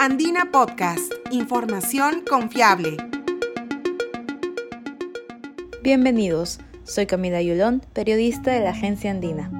Andina Podcast, información confiable. Bienvenidos, soy Camila Yulón, periodista de la agencia Andina.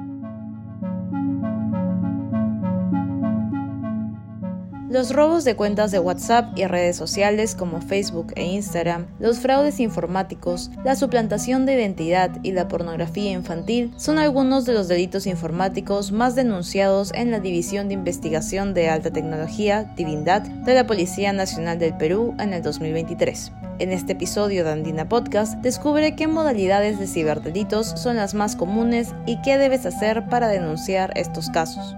Los robos de cuentas de WhatsApp y redes sociales como Facebook e Instagram, los fraudes informáticos, la suplantación de identidad y la pornografía infantil son algunos de los delitos informáticos más denunciados en la División de Investigación de Alta Tecnología, Divindad, de la Policía Nacional del Perú en el 2023. En este episodio de Andina Podcast, descubre qué modalidades de ciberdelitos son las más comunes y qué debes hacer para denunciar estos casos.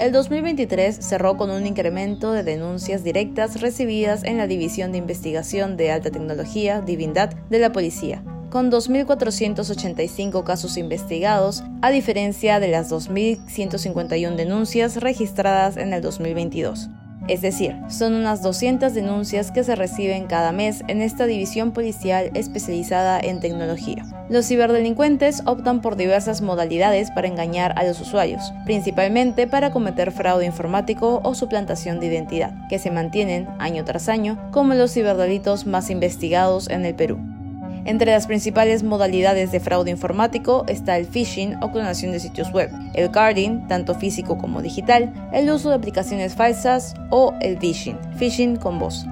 El 2023 cerró con un incremento de denuncias directas recibidas en la División de Investigación de Alta Tecnología, Divindad, de la Policía, con 2.485 casos investigados, a diferencia de las 2.151 denuncias registradas en el 2022. Es decir, son unas 200 denuncias que se reciben cada mes en esta división policial especializada en tecnología. Los ciberdelincuentes optan por diversas modalidades para engañar a los usuarios, principalmente para cometer fraude informático o suplantación de identidad, que se mantienen año tras año como los ciberdelitos más investigados en el Perú. Entre las principales modalidades de fraude informático está el phishing o clonación de sitios web, el carding, tanto físico como digital, el uso de aplicaciones falsas o el phishing, phishing con voz.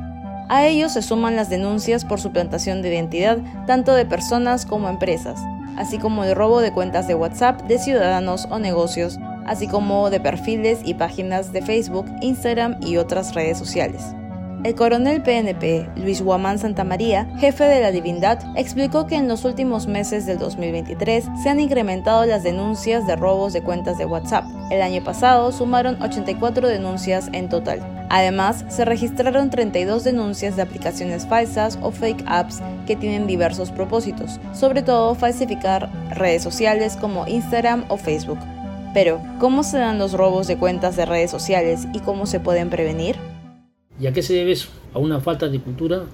A ellos se suman las denuncias por suplantación de identidad tanto de personas como empresas, así como el robo de cuentas de WhatsApp de ciudadanos o negocios, así como de perfiles y páginas de Facebook, Instagram y otras redes sociales. El coronel PNP, Luis Guamán Santamaría, jefe de la Divindad, explicó que en los últimos meses del 2023 se han incrementado las denuncias de robos de cuentas de WhatsApp. El año pasado sumaron 84 denuncias en total. Además, se registraron 32 denuncias de aplicaciones falsas o fake apps que tienen diversos propósitos, sobre todo falsificar redes sociales como Instagram o Facebook. Pero, ¿cómo se dan los robos de cuentas de redes sociales y cómo se pueden prevenir? ¿Y a qué se debe eso? A una falta de cultura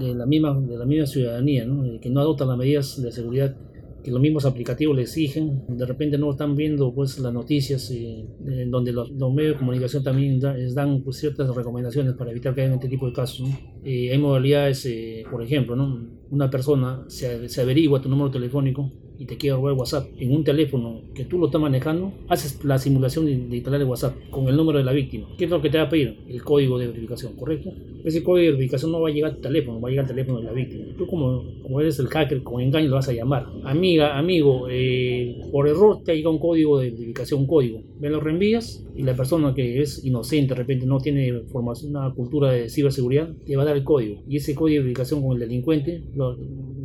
de la misma, de la misma ciudadanía, ¿no? que no adoptan las medidas de seguridad que los mismos aplicativos le exigen. De repente no están viendo pues, las noticias eh, en donde los, medios de comunicación también les dan pues, ciertas recomendaciones para evitar que haya este tipo de casos. Eh, hay modalidades, eh, por ejemplo, ¿no? una persona se, se averigua tu número telefónico y te quiere robar WhatsApp en un teléfono que tú lo estás manejando, haces la simulación de, instalar el WhatsApp con el número de la víctima. ¿Qué es lo que te va a pedir? El código de verificación, ¿correcto? Ese código de verificación no va a llegar a tu teléfono, va a llegar al teléfono de la víctima. Tú como, como eres el hacker, con engaño lo vas a llamar. Amiga, amigo, eh, por error te ha llegado un código de verificación, un código. Me lo reenvías y la persona que es inocente, de repente no tiene formación, una cultura de ciberseguridad, te va a dar el código. Y ese código de verificación con el delincuente lo,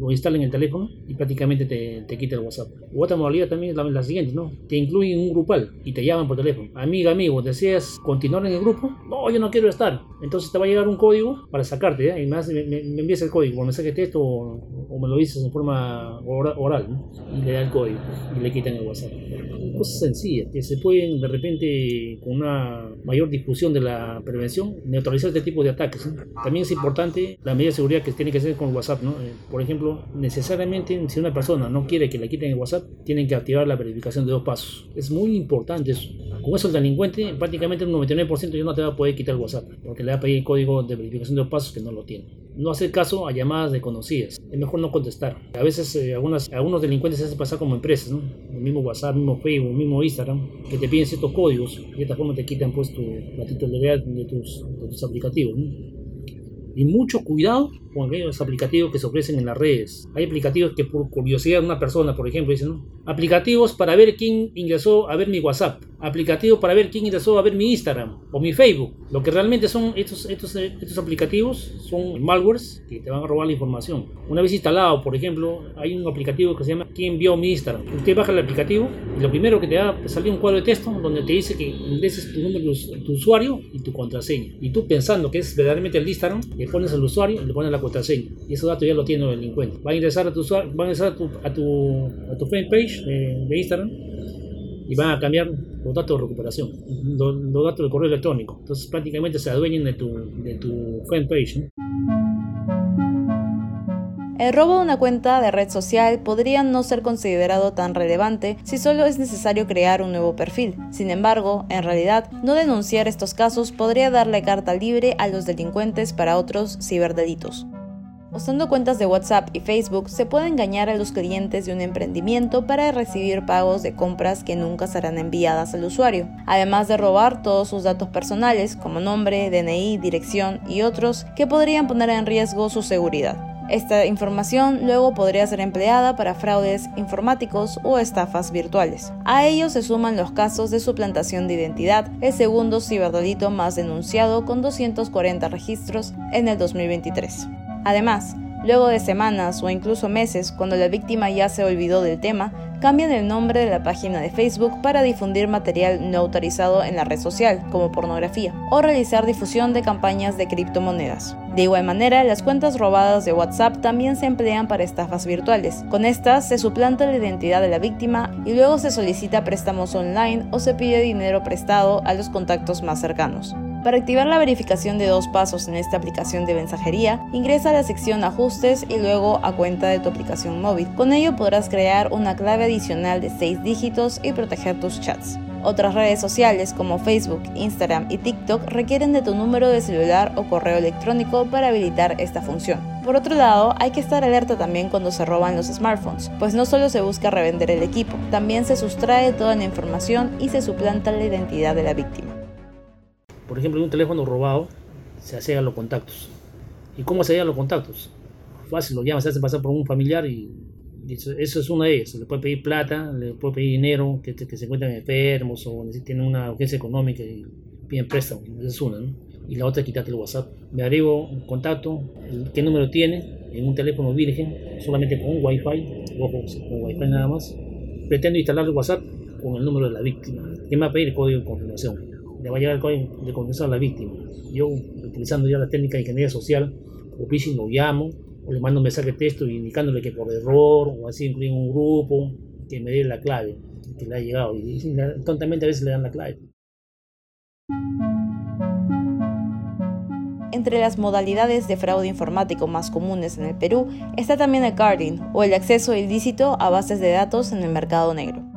lo instala en el teléfono y prácticamente te, te quita el WhatsApp. otra modalidad también es la, siguiente, ¿no? Te incluyen un grupal y te llaman por teléfono. Amiga, amigo, ¿deseas continuar en el grupo? No, yo no quiero estar. Entonces te va a llegar un código para sacarte, ¿eh? Y más me, me, envías el código por mensaje de texto o, me lo dices en forma oral, ¿no? Y le da el código y le quitan el WhatsApp. Cosas sencillas que se pueden de repente con una mayor discusión de la prevención neutralizar este tipo de ataques. También es importante la medida de seguridad que tiene que ser con WhatsApp, ¿no? Eh, por ejemplo, necesariamente si una persona no quiere que le quiten el WhatsApp, tienen que activar la verificación de dos pasos. Es muy importante eso. Con eso el delincuente prácticamente un 99% ya no te va a poder quitar el WhatsApp, porque le va a pedir el código de verificación de dos pasos que no lo tiene. No hacer caso a llamadas desconocidas. Es mejor no contestar. A veces eh, algunos delincuentes se hacen pasar como empresas, ¿no? El mismo WhatsApp, el mismo Facebook, el mismo Instagram, que te piden ciertos códigos y de esta forma te quitan pues tu, la titularidad de tus, de tus aplicativos. Y mucho cuidado con aquellos aplicativos que se ofrecen en las redes. Hay aplicativos que por curiosidad de una persona, por ejemplo, dicen, ¿no? aplicativos para ver quién ingresó a ver mi WhatsApp, aplicativos para ver quién ingresó a ver mi Instagram o mi Facebook. Lo que realmente son estos, estos, estos aplicativos son malwares que te van a robar la información. Una vez instalado, por ejemplo, hay un aplicativo que se llama ¿Quién vio mi Instagram? Usted baja el aplicativo y lo primero que te da, sale un cuadro de texto donde te dice que ingreses tu número de usuario y tu contraseña. Y tú pensando que es verdaderamente el Instagram, le pones el usuario y le pones la contraseña. Y esos datos ya lo tiene el delincuente. Va a ingresar a tu, va a ingresar a tu, a tu, a tu fanpage de, de, Instagram y van a cambiar los datos de recuperación, los, los, datos del correo electrónico. Entonces prácticamente se adueñan de tu, de tu fanpage. ¿no? El robo de una cuenta de red social podría no ser considerado tan relevante si solo es necesario crear un nuevo perfil. Sin embargo, en realidad, no denunciar estos casos podría darle carta libre a los delincuentes para otros ciberdelitos. Usando cuentas de WhatsApp y Facebook se puede engañar a los clientes de un emprendimiento para recibir pagos de compras que nunca serán enviadas al usuario, además de robar todos sus datos personales como nombre, DNI, dirección y otros que podrían poner en riesgo su seguridad. Esta información luego podría ser empleada para fraudes informáticos o estafas virtuales. A ellos se suman los casos de suplantación de identidad, el segundo ciberdelito más denunciado con 240 registros en el 2023. Además, luego de semanas o incluso meses, cuando la víctima ya se olvidó del tema, cambian el nombre de la página de Facebook para difundir material no autorizado en la red social, como pornografía, o realizar difusión de campañas de criptomonedas. De igual manera, las cuentas robadas de WhatsApp también se emplean para estafas virtuales. Con estas se suplanta la identidad de la víctima y luego se solicita préstamos online o se pide dinero prestado a los contactos más cercanos. Para activar la verificación de dos pasos en esta aplicación de mensajería, ingresa a la sección Ajustes y luego a cuenta de tu aplicación móvil. Con ello podrás crear una clave adicional de 6 dígitos y proteger tus chats. Otras redes sociales como Facebook, Instagram y TikTok requieren de tu número de celular o correo electrónico para habilitar esta función. Por otro lado, hay que estar alerta también cuando se roban los smartphones, pues no solo se busca revender el equipo, también se sustrae toda la información y se suplanta la identidad de la víctima. Por ejemplo, en un teléfono robado se hacen los contactos. ¿Y cómo se hallan los contactos? Fácil, lo llaman, se hace pasar por un familiar y eso, es una de ellas. Le puede pedir plata, le puede pedir dinero, que, se encuentran enfermos o tienen una urgencia económica y piden préstamo. Esa es una, ¿no? Y la otra es quitarte el WhatsApp. Me agrego un contacto, qué número tiene, en un teléfono virgen, solamente con un Wi-Fi, ojo, con Wi-Fi nada más. Pretendo instalar el WhatsApp con el número de la víctima. ¿Qué me va a pedir? El código de confirmación le va a llegar el código de confirmación a la víctima. Yo, utilizando ya la técnica de ingeniería social, o phishing lo llamo, o le mando un mensaje de texto indicándole que por error, o así incluye un grupo, que me dé la clave que le ha llegado. Y, tontamente a veces le dan la clave. Entre las modalidades de fraude informático más comunes en el Perú está también el carding, o el acceso ilícito a bases de datos en el mercado negro.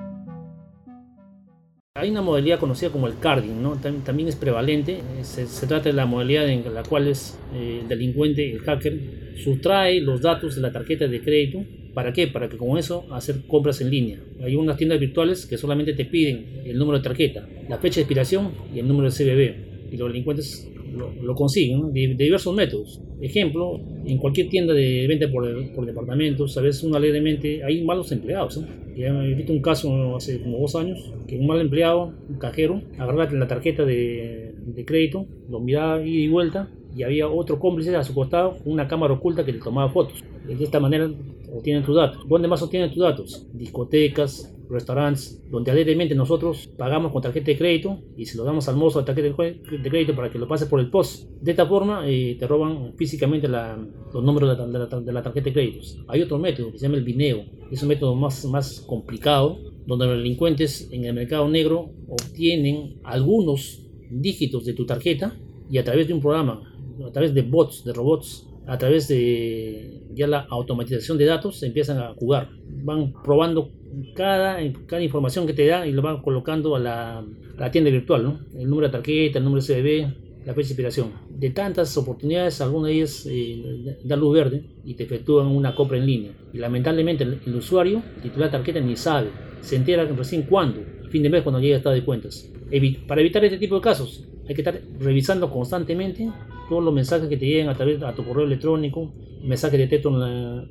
Hay una modalidad conocida como el carding, ¿no? también es prevalente. Se, trata de la modalidad en la cual es, eh, el delincuente, el hacker, sustrae los datos de la tarjeta de crédito. ¿Para qué? Para que con eso hacer compras en línea. Hay unas tiendas virtuales que solamente te piden el número de tarjeta, la fecha de expiración y el número de CBB. Y los delincuentes lo, consiguen de, diversos métodos. Ejemplo, en cualquier tienda de venta por, departamentos, a veces uno alegremente hay malos empleados. Ya he visto un caso hace como dos años que un mal empleado, un cajero, agarraba la tarjeta de crédito, lo miraba ida y vuelta y había otro cómplice a su costado con una cámara oculta que le tomaba fotos. De esta manera obtienen tus datos. ¿Dónde más obtienen tus datos? Discotecas, restaurantes, donde alegremente nosotros pagamos con tarjeta de crédito y se lo damos al mozo de tarjeta de crédito para que lo pase por el POS. De esta forma eh, te roban físicamente los números de la, tarjeta de créditos. Hay otro método que se llama el bineo. Es un método más, más complicado donde los delincuentes en el mercado negro obtienen algunos dígitos de tu tarjeta y a través de un programa, a través de bots, de robots, a través de ya la automatización de datos, empiezan a jugar. Van probando cada, cada información que te da y lo van colocando a la, la tienda virtual, ¿no? El número de tarjeta, el número de CDB, la fecha de. De tantas oportunidades, alguna de ellas eh, luz verde y te efectúan una compra en línea. Y lamentablemente el, usuario, titular tarjeta, ni sabe. Se entera recién cuando, fin de mes, cuando llega a estado de cuentas. para evitar este tipo de casos, hay que estar revisando constantemente todos los mensajes que te lleguen a través de tu correo electrónico, mensajes de texto,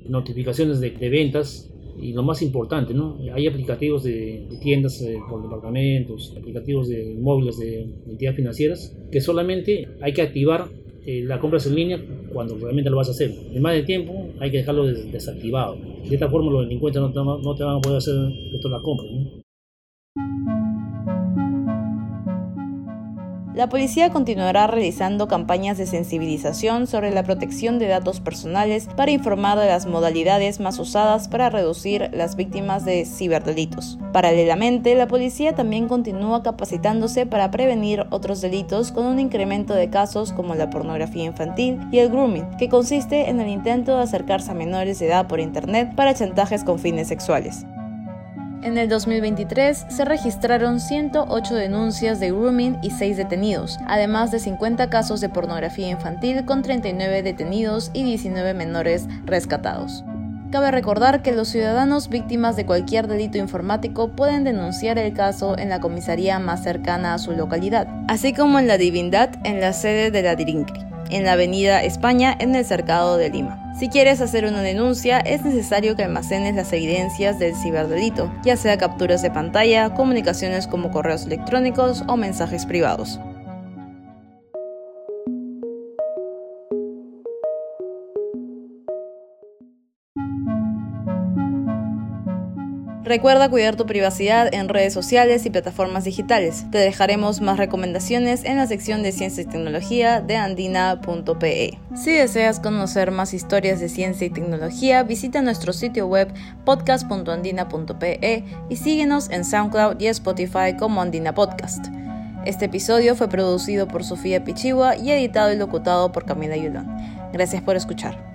notificaciones de, de ventas, y lo más importante, ¿no? Hay aplicativos de, tiendas eh, por departamentos, aplicativos de móviles de entidades financieras que solamente hay que activar eh, la compras en línea cuando realmente lo vas a hacer. En más de tiempo hay que dejarlo desactivado. De esta forma los delincuentes no te, no te van a poder hacer esto la compra. ¿no? La policía continuará realizando campañas de sensibilización sobre la protección de datos personales para informar de las modalidades más usadas para reducir las víctimas de ciberdelitos. Paralelamente, la policía también continúa capacitándose para prevenir otros delitos con un incremento de casos como la pornografía infantil y el grooming, que consiste en el intento de acercarse a menores de edad por Internet para chantajes con fines sexuales. En el 2023 se registraron 108 denuncias de grooming y 6 detenidos, además de 50 casos de pornografía infantil con 39 detenidos y 19 menores rescatados. Cabe recordar que los ciudadanos víctimas de cualquier delito informático pueden denunciar el caso en la comisaría más cercana a su localidad, así como en la Divindad en la sede de la Dirincri, en la Avenida España en el Cercado de Lima. Si quieres hacer una denuncia, es necesario que almacenes las evidencias del ciberdelito, ya sea capturas de pantalla, comunicaciones como correos electrónicos o mensajes privados. Recuerda cuidar tu privacidad en redes sociales y plataformas digitales. Te dejaremos más recomendaciones en la sección de ciencia y tecnología de andina.pe. Si deseas conocer más historias de ciencia y tecnología, visita nuestro sitio web podcast.andina.pe y síguenos en SoundCloud y Spotify como Andina Podcast. Este episodio fue producido por Sofía Pichigua y editado y locutado por Camila Yulón. Gracias por escuchar.